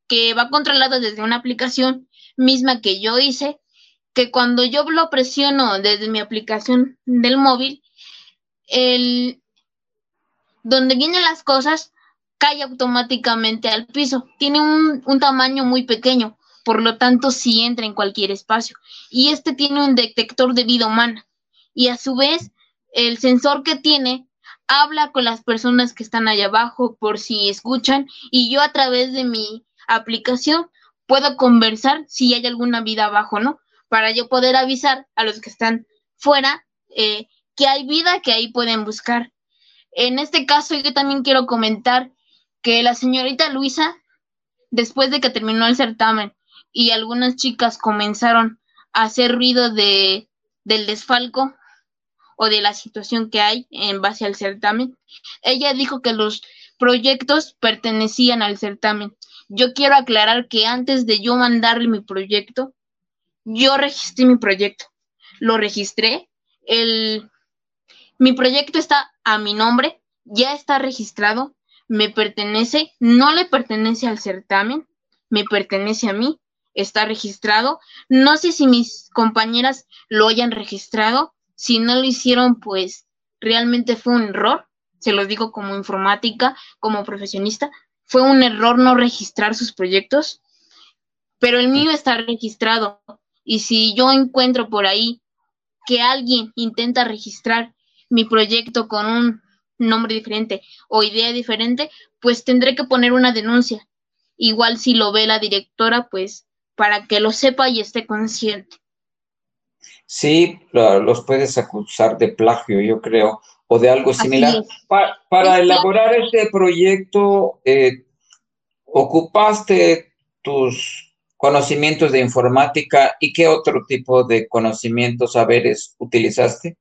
que va controlado desde una aplicación misma que yo hice que cuando yo lo presiono desde mi aplicación del móvil, el donde vienen las cosas cae automáticamente al piso. Tiene un, tamaño muy pequeño, por lo tanto sí entra en cualquier espacio. Y este tiene un detector de vida humana. Y a su vez, el sensor que tiene habla con las personas que están allá abajo por si escuchan y yo a través de mi aplicación puedo conversar si hay alguna vida abajo, ¿no? para yo poder avisar a los que están fuera eh, que hay vida que ahí pueden buscar. En este caso, yo también quiero comentar que la señorita Luisa, después de que terminó el certamen y algunas chicas comenzaron a hacer ruido de, del desfalco o de la situación que hay en base al certamen, ella dijo que los proyectos pertenecían al certamen. Yo quiero aclarar que antes de yo mandarle mi proyecto, yo registré mi proyecto. Lo registré. El, mi proyecto está a mi nombre, ya está registrado, me pertenece, no le pertenece al certamen, me pertenece a mí, está registrado. No sé si mis compañeras lo hayan registrado, si no lo hicieron, pues realmente fue un error, se los digo como informática, como profesionista, fue un error no registrar sus proyectos, pero el mío está registrado. Y si yo encuentro por ahí que alguien intenta registrar mi proyecto con un nombre diferente o idea diferente, pues tendré que poner una denuncia. Igual si lo ve la directora, pues para que lo sepa y esté consciente. Sí, los puedes acusar de plagio, yo creo, o de algo similar. para elaborar este proyecto, eh, ¿ocupaste tus conocimientos de informática y qué otro tipo de conocimientos, saberes utilizaste?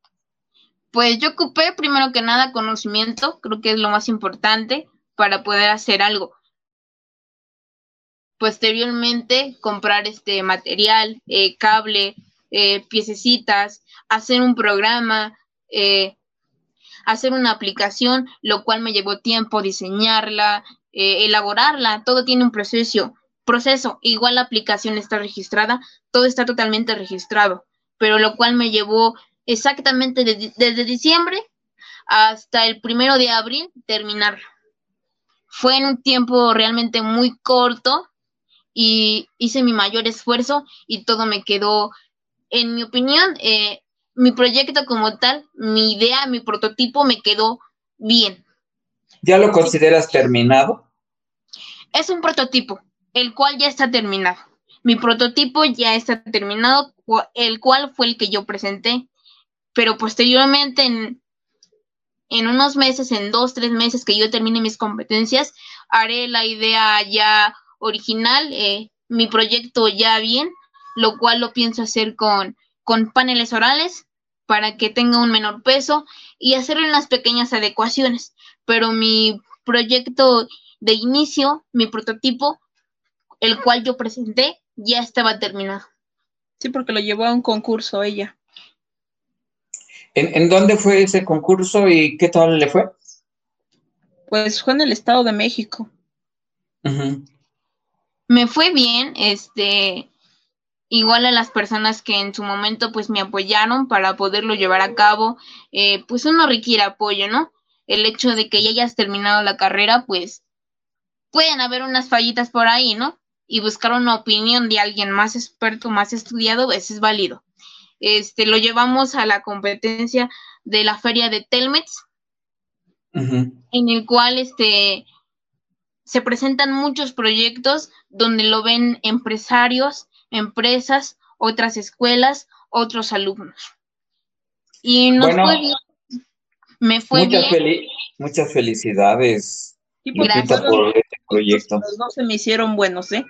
Pues yo ocupé primero que nada conocimiento, creo que es lo más importante para poder hacer algo. Posteriormente, comprar este material, eh, cable, eh, piececitas, hacer un programa, eh, hacer una aplicación, lo cual me llevó tiempo diseñarla, elaborarla, todo tiene un proceso proceso, igual la aplicación está registrada, todo está totalmente registrado, pero lo cual me llevó exactamente desde diciembre hasta el primero de abril terminar. Fue en un tiempo realmente muy corto y hice mi mayor esfuerzo y todo me quedó, en mi opinión, eh, mi proyecto como tal, mi idea, mi prototipo me quedó bien. ¿Ya lo consideras terminado? Es un prototipo el cual ya está terminado. Mi prototipo ya está terminado, el cual fue el que yo presenté, pero posteriormente en, en unos meses, en dos, tres meses que yo termine mis competencias, haré la idea ya original, eh, mi proyecto ya bien, lo cual lo pienso hacer con, con paneles orales para que tenga un menor peso y hacerle unas pequeñas adecuaciones. Pero mi proyecto de inicio, mi prototipo, el cual yo presenté, ya estaba terminado. Sí, porque lo llevó a un concurso ella. ¿En, dónde fue ese concurso y qué tal le fue? Pues fue en el Estado de México. Me fue bien, este, igual a las personas que en su momento pues me apoyaron para poderlo llevar a cabo, eh, pues uno requiere apoyo, ¿no? El hecho de que ya hayas terminado la carrera, pues pueden haber unas fallitas por ahí, ¿no? Y buscar una opinión de alguien más experto, más estudiado, pues es válido. Este, lo llevamos a la competencia de la feria de Telmex, en el cual este, se presentan muchos proyectos donde lo ven empresarios, empresas, otras escuelas, otros alumnos. Y nos fue bien. Me fue muchas bien. muchas felicidades, Lupita, por este proyecto. Los dos se me hicieron buenos, ¿eh?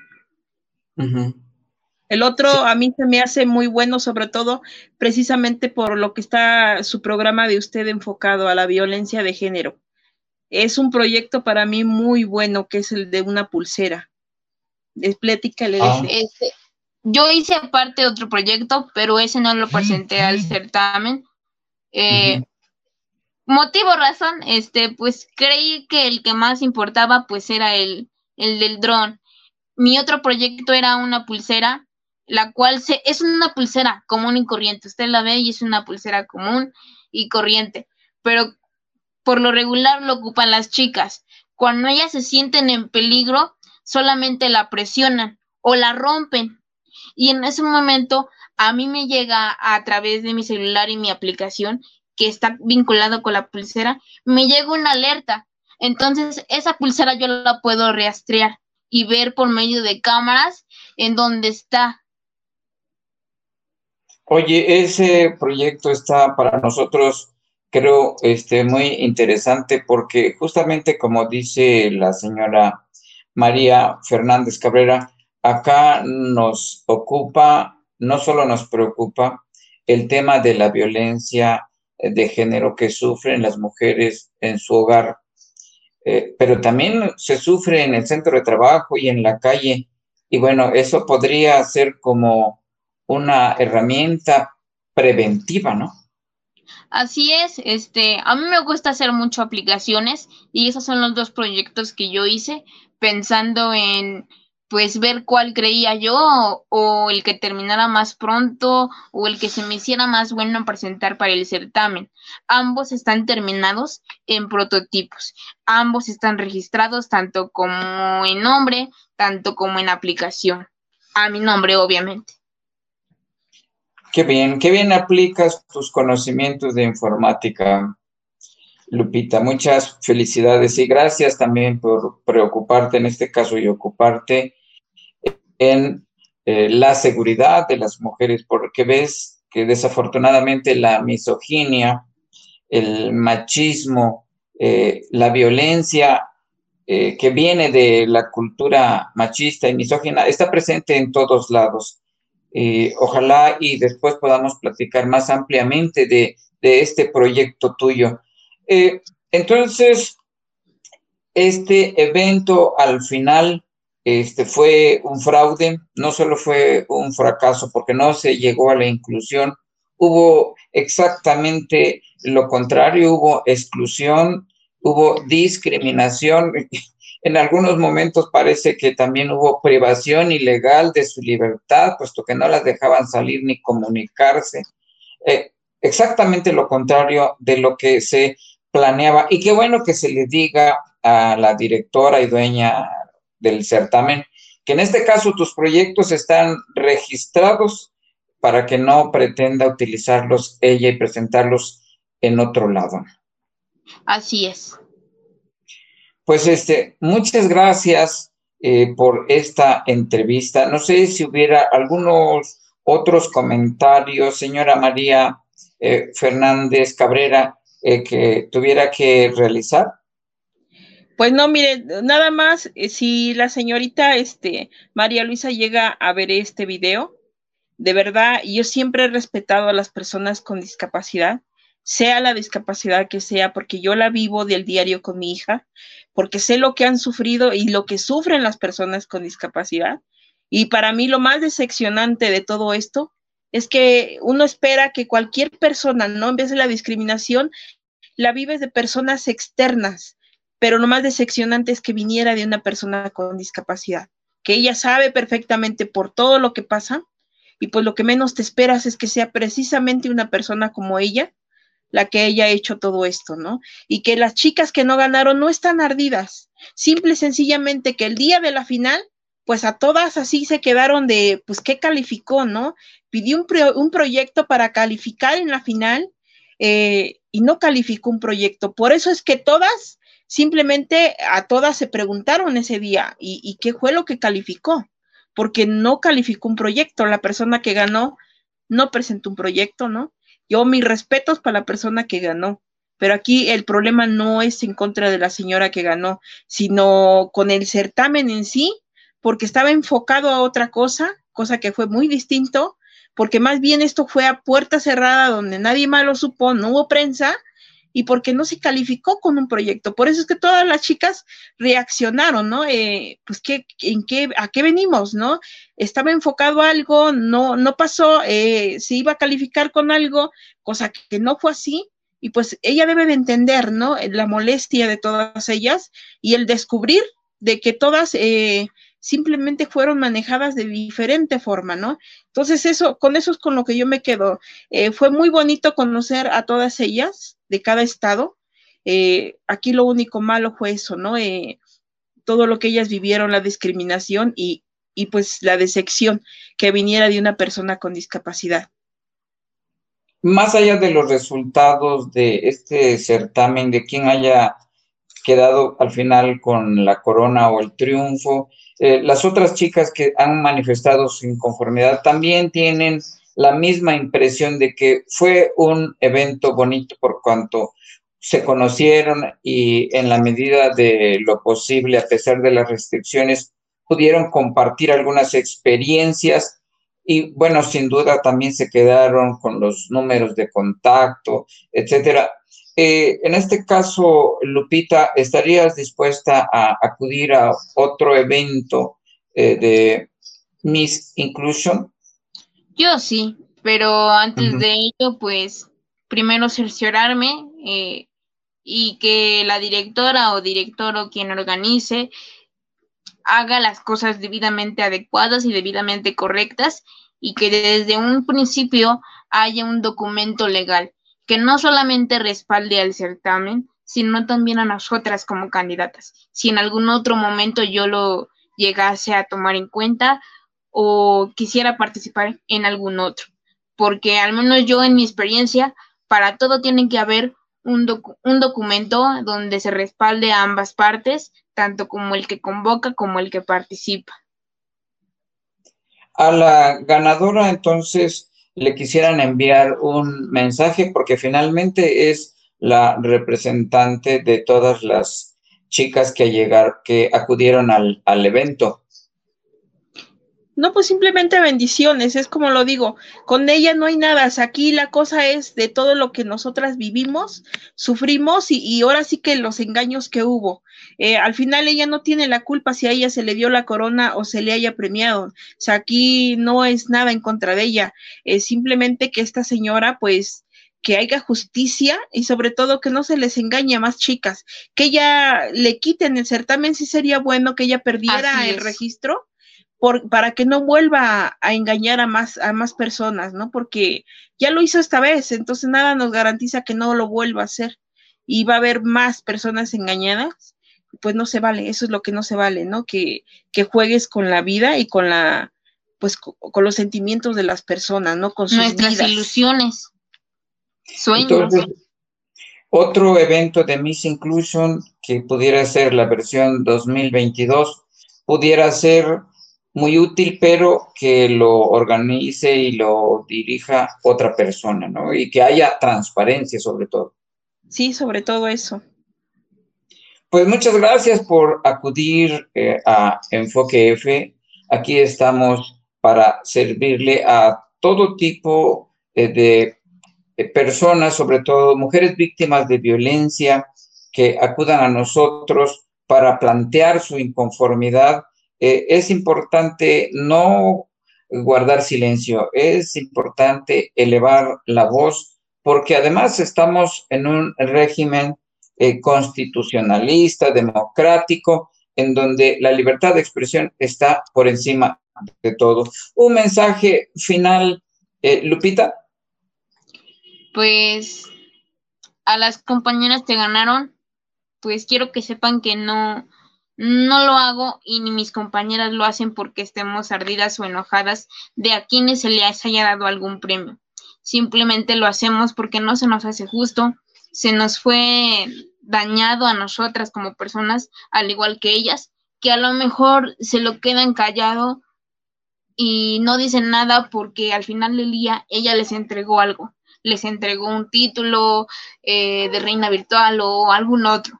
El otro a mí se me hace muy bueno, sobre todo precisamente por lo que está su programa de usted enfocado a la violencia de género. Es un proyecto para mí muy bueno, que es el de una pulsera. Desplética le ah. este, yo hice aparte otro proyecto, pero ese no lo presenté al certamen. Eh, motivo, razón, este, pues creí que el que más importaba, pues era el, el del dron. Mi otro proyecto era una pulsera, la cual se, es una pulsera común y corriente. Usted la ve y es una pulsera común y corriente, pero por lo regular lo ocupan las chicas. Cuando ellas se sienten en peligro, solamente la presionan o la rompen y en ese momento a mí me llega a través de mi celular y mi aplicación que está vinculado con la pulsera, me llega una alerta. Entonces, esa pulsera yo la puedo rastrear y ver por medio de cámaras en dónde está. Oye, ese proyecto está para nosotros, creo, este, muy interesante porque justamente como dice la señora María Fernández Cabrera, acá nos ocupa, no solo nos preocupa el tema de la violencia de género que sufren las mujeres en su hogar, eh, pero también se sufre en el centro de trabajo y en la calle. Y bueno, eso podría ser como una herramienta preventiva, ¿no? Así es, este, a mí me gusta hacer mucho aplicaciones y esos son los dos proyectos que yo hice pensando en pues ver cuál creía yo o, el que terminara más pronto o el que se me hiciera más bueno presentar para el certamen. Ambos están terminados en prototipos. Ambos están registrados tanto como en nombre, tanto como en aplicación. A mi nombre, obviamente. Qué bien, qué bien aplicas tus conocimientos de informática, Lupita. Muchas felicidades y gracias también por preocuparte en este caso y ocuparte en eh, la seguridad de las mujeres, porque ves que desafortunadamente la misoginia, el machismo, eh, la violencia eh, que viene de la cultura machista y misógina está presente en todos lados. ojalá y después podamos platicar más ampliamente de, de este proyecto tuyo. entonces, este evento al final este, fue un fraude, no solo fue un fracaso porque no se llegó a la inclusión, hubo exactamente lo contrario, hubo exclusión, hubo discriminación, en algunos momentos parece que también hubo privación ilegal de su libertad, puesto que no las dejaban salir ni comunicarse. Eh, exactamente lo contrario de lo que se planeaba. Y qué bueno que se le diga a la directora y dueña del certamen, que en este caso tus proyectos están registrados para que no pretenda utilizarlos ella y presentarlos en otro lado. Así es. Pues este, muchas gracias eh, por esta entrevista. No sé si hubiera algunos otros comentarios, señora María eh, Fernández Cabrera, eh, que tuviera que realizar. Pues no, mire, nada más, eh, si la señorita este, María Luisa llega a ver este video, de verdad, yo siempre he respetado a las personas con discapacidad, sea la discapacidad que sea, porque yo la vivo del diario con mi hija, porque sé lo que han sufrido y lo que sufren las personas con discapacidad. Y para mí lo más decepcionante de todo esto es que uno espera que cualquier persona, ¿no? En vez de la discriminación, la vives de personas externas, pero lo más decepcionante es que viniera de una persona con discapacidad, que ella sabe perfectamente por todo lo que pasa y pues lo que menos te esperas es que sea precisamente una persona como ella la que haya hecho todo esto, ¿no? Y que las chicas que no ganaron no están ardidas, simple y sencillamente que el día de la final, pues a todas así se quedaron de, pues, ¿qué calificó, no? Pidió un, proyecto para calificar en la final eh, y no calificó un proyecto. Por eso es que todas Simplemente a todas se preguntaron ese día, ¿y, qué fue lo que calificó? Porque no calificó un proyecto, la persona que ganó no presentó un proyecto, ¿no? Yo mis respetos para la persona que ganó, pero aquí el problema no es en contra de la señora que ganó, sino con el certamen en sí, porque estaba enfocado a otra cosa, cosa que fue muy distinto, porque más bien esto fue a puerta cerrada donde nadie más lo supo, no hubo prensa, y porque no se calificó con un proyecto. Por eso es que todas las chicas reaccionaron, ¿no? Eh, pues, ¿qué, en qué, ¿a qué venimos, no? Estaba enfocado a algo, no, no pasó, eh, se iba a calificar con algo, cosa que no fue así, y pues ella debe de entender, ¿no? La molestia de todas ellas y el descubrir de que todas eh, simplemente fueron manejadas de diferente forma, ¿no? Entonces eso, con eso es con lo que yo me quedo. fue muy bonito conocer a todas ellas, de cada estado. Eh, aquí lo único malo fue eso, ¿no? Eh, todo lo que ellas vivieron, la discriminación y, y pues la decepción que viniera de una persona con discapacidad. Más allá de los resultados de este certamen, de quién haya quedado al final con la corona o el triunfo, eh, las otras chicas que han manifestado su inconformidad también tienen la misma impresión de que fue un evento bonito por cuanto se conocieron y en la medida de lo posible, a pesar de las restricciones, pudieron compartir algunas experiencias y bueno, sin duda también se quedaron con los números de contacto, etcétera. Eh, en este caso, Lupita, ¿estarías dispuesta a acudir a otro evento eh, de Miss Inclusion? Yo sí, pero antes de ello, pues primero cerciorarme eh, y que la directora o director o quien organice haga las cosas debidamente adecuadas y debidamente correctas y que desde un principio haya un documento legal que no solamente respalde al certamen, sino también a nosotras como candidatas. Si en algún otro momento yo lo llegase a tomar en cuenta, o quisiera participar en algún otro, porque al menos yo en mi experiencia, para todo tiene que haber un, un documento donde se respalde a ambas partes, tanto como el que convoca como el que participa. A la ganadora entonces le quisieran enviar un mensaje porque finalmente es la representante de todas las chicas que llegar, que acudieron al, al evento. No, pues simplemente bendiciones, es como lo digo, con ella no hay nada, aquí la cosa es de todo lo que nosotras vivimos, sufrimos y, ahora sí que los engaños que hubo. Eh, al final ella no tiene la culpa si a ella se le dio la corona o se le haya premiado, o sea, aquí no es nada en contra de ella, es simplemente que esta señora pues que haya justicia y sobre todo que no se les engañe a más chicas, que ella le quiten el certamen, sí sería bueno que ella perdiera el registro para que no vuelva a, engañar a más, a más personas, ¿no? Porque ya lo hizo esta vez, entonces nada nos garantiza que no lo vuelva a hacer y va a haber más personas engañadas, pues no se vale, eso es lo que no se vale, ¿no? Que, que juegues con la vida y con la, pues con, los sentimientos de las personas, ¿no? Con sus Nuestras ilusiones, sueños. otro evento de Miss Inclusion que pudiera ser la versión 2022, pudiera ser muy útil, pero que lo organice y lo dirija otra persona, ¿no? Y que haya transparencia sobre todo. Sí, sobre todo eso. Pues muchas gracias por acudir eh, a Enfoque F. Aquí estamos para servirle a todo tipo eh, de personas, sobre todo mujeres víctimas de violencia, que acudan a nosotros para plantear su inconformidad. Eh, es importante no guardar silencio, es importante elevar la voz, porque además estamos en un régimen eh, constitucionalista, democrático, en donde la libertad de expresión está por encima de todo. Un mensaje final, eh, Lupita. Pues a las compañeras te ganaron, pues quiero que sepan que no, no lo hago y ni mis compañeras lo hacen porque estemos ardidas o enojadas de a quienes se les haya dado algún premio. Simplemente lo hacemos porque no se nos hace justo, se nos fue dañado a nosotras como personas, al igual que ellas, que a lo mejor se lo quedan callado y no dicen nada porque al final del día ella les entregó algo, les entregó un título eh, de reina virtual o algún otro.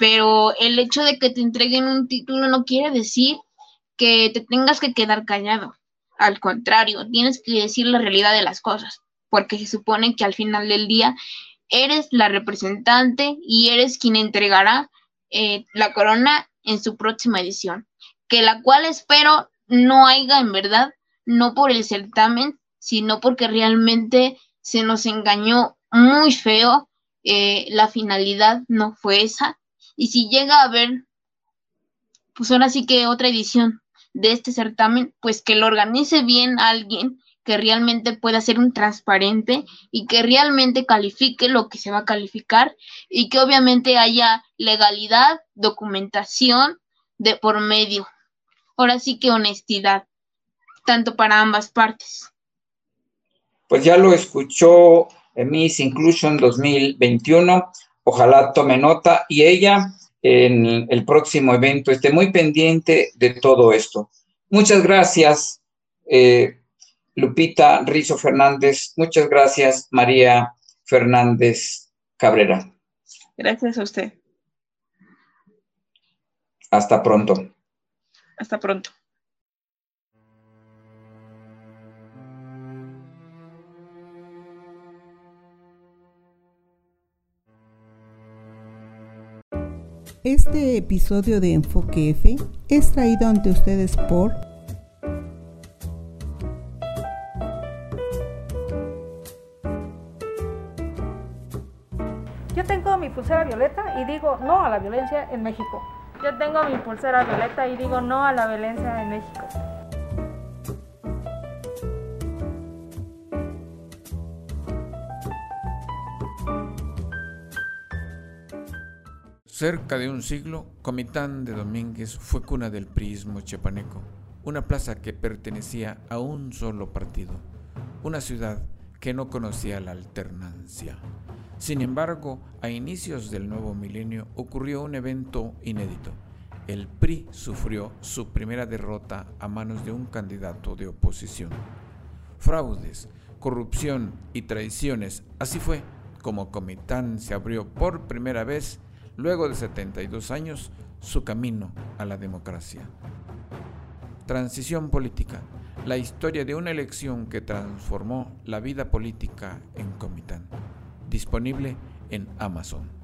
Pero el hecho de que te entreguen un título no quiere decir que te tengas que quedar callado. Al contrario, tienes que decir la realidad de las cosas, porque se supone que al final del día eres la representante y eres quien entregará eh, la corona en su próxima edición, que la cual espero no haya en verdad, no por el certamen, sino porque realmente se nos engañó muy feo, eh, la finalidad no fue esa, y si llega a haber, pues ahora sí que otra edición de este certamen, pues que lo organice bien alguien que realmente pueda ser un transparente y que realmente califique lo que se va a calificar y que obviamente haya legalidad, documentación de por medio. Ahora sí que honestidad, tanto para ambas partes. Pues ya lo escuchó Miss Inclusion 2021. Ojalá tome nota y ella en el próximo evento esté muy pendiente de todo esto. Muchas gracias. Eh, Lupita Rizo Fernández. Muchas gracias, María Fernández Cabrera. Gracias a usted. Hasta pronto. Hasta pronto. Este episodio de Enfoque F es traído ante ustedes por pulsera violeta y digo no a la violencia en México. Yo tengo mi pulsera violeta y digo no a la violencia en México. Cerca de un siglo, Comitán de Domínguez fue cuna del priismo chepaneco, una plaza que pertenecía a un solo partido, una ciudad que no conocía la alternancia. Sin embargo, a inicios del nuevo milenio ocurrió un evento inédito. El PRI sufrió su primera derrota a manos de un candidato de oposición. Fraudes, corrupción y traiciones, así fue como Comitán se abrió por primera vez, luego de 72 años, su camino a la democracia. Transición política, la historia de una elección que transformó la vida política en Comitán disponible en Amazon.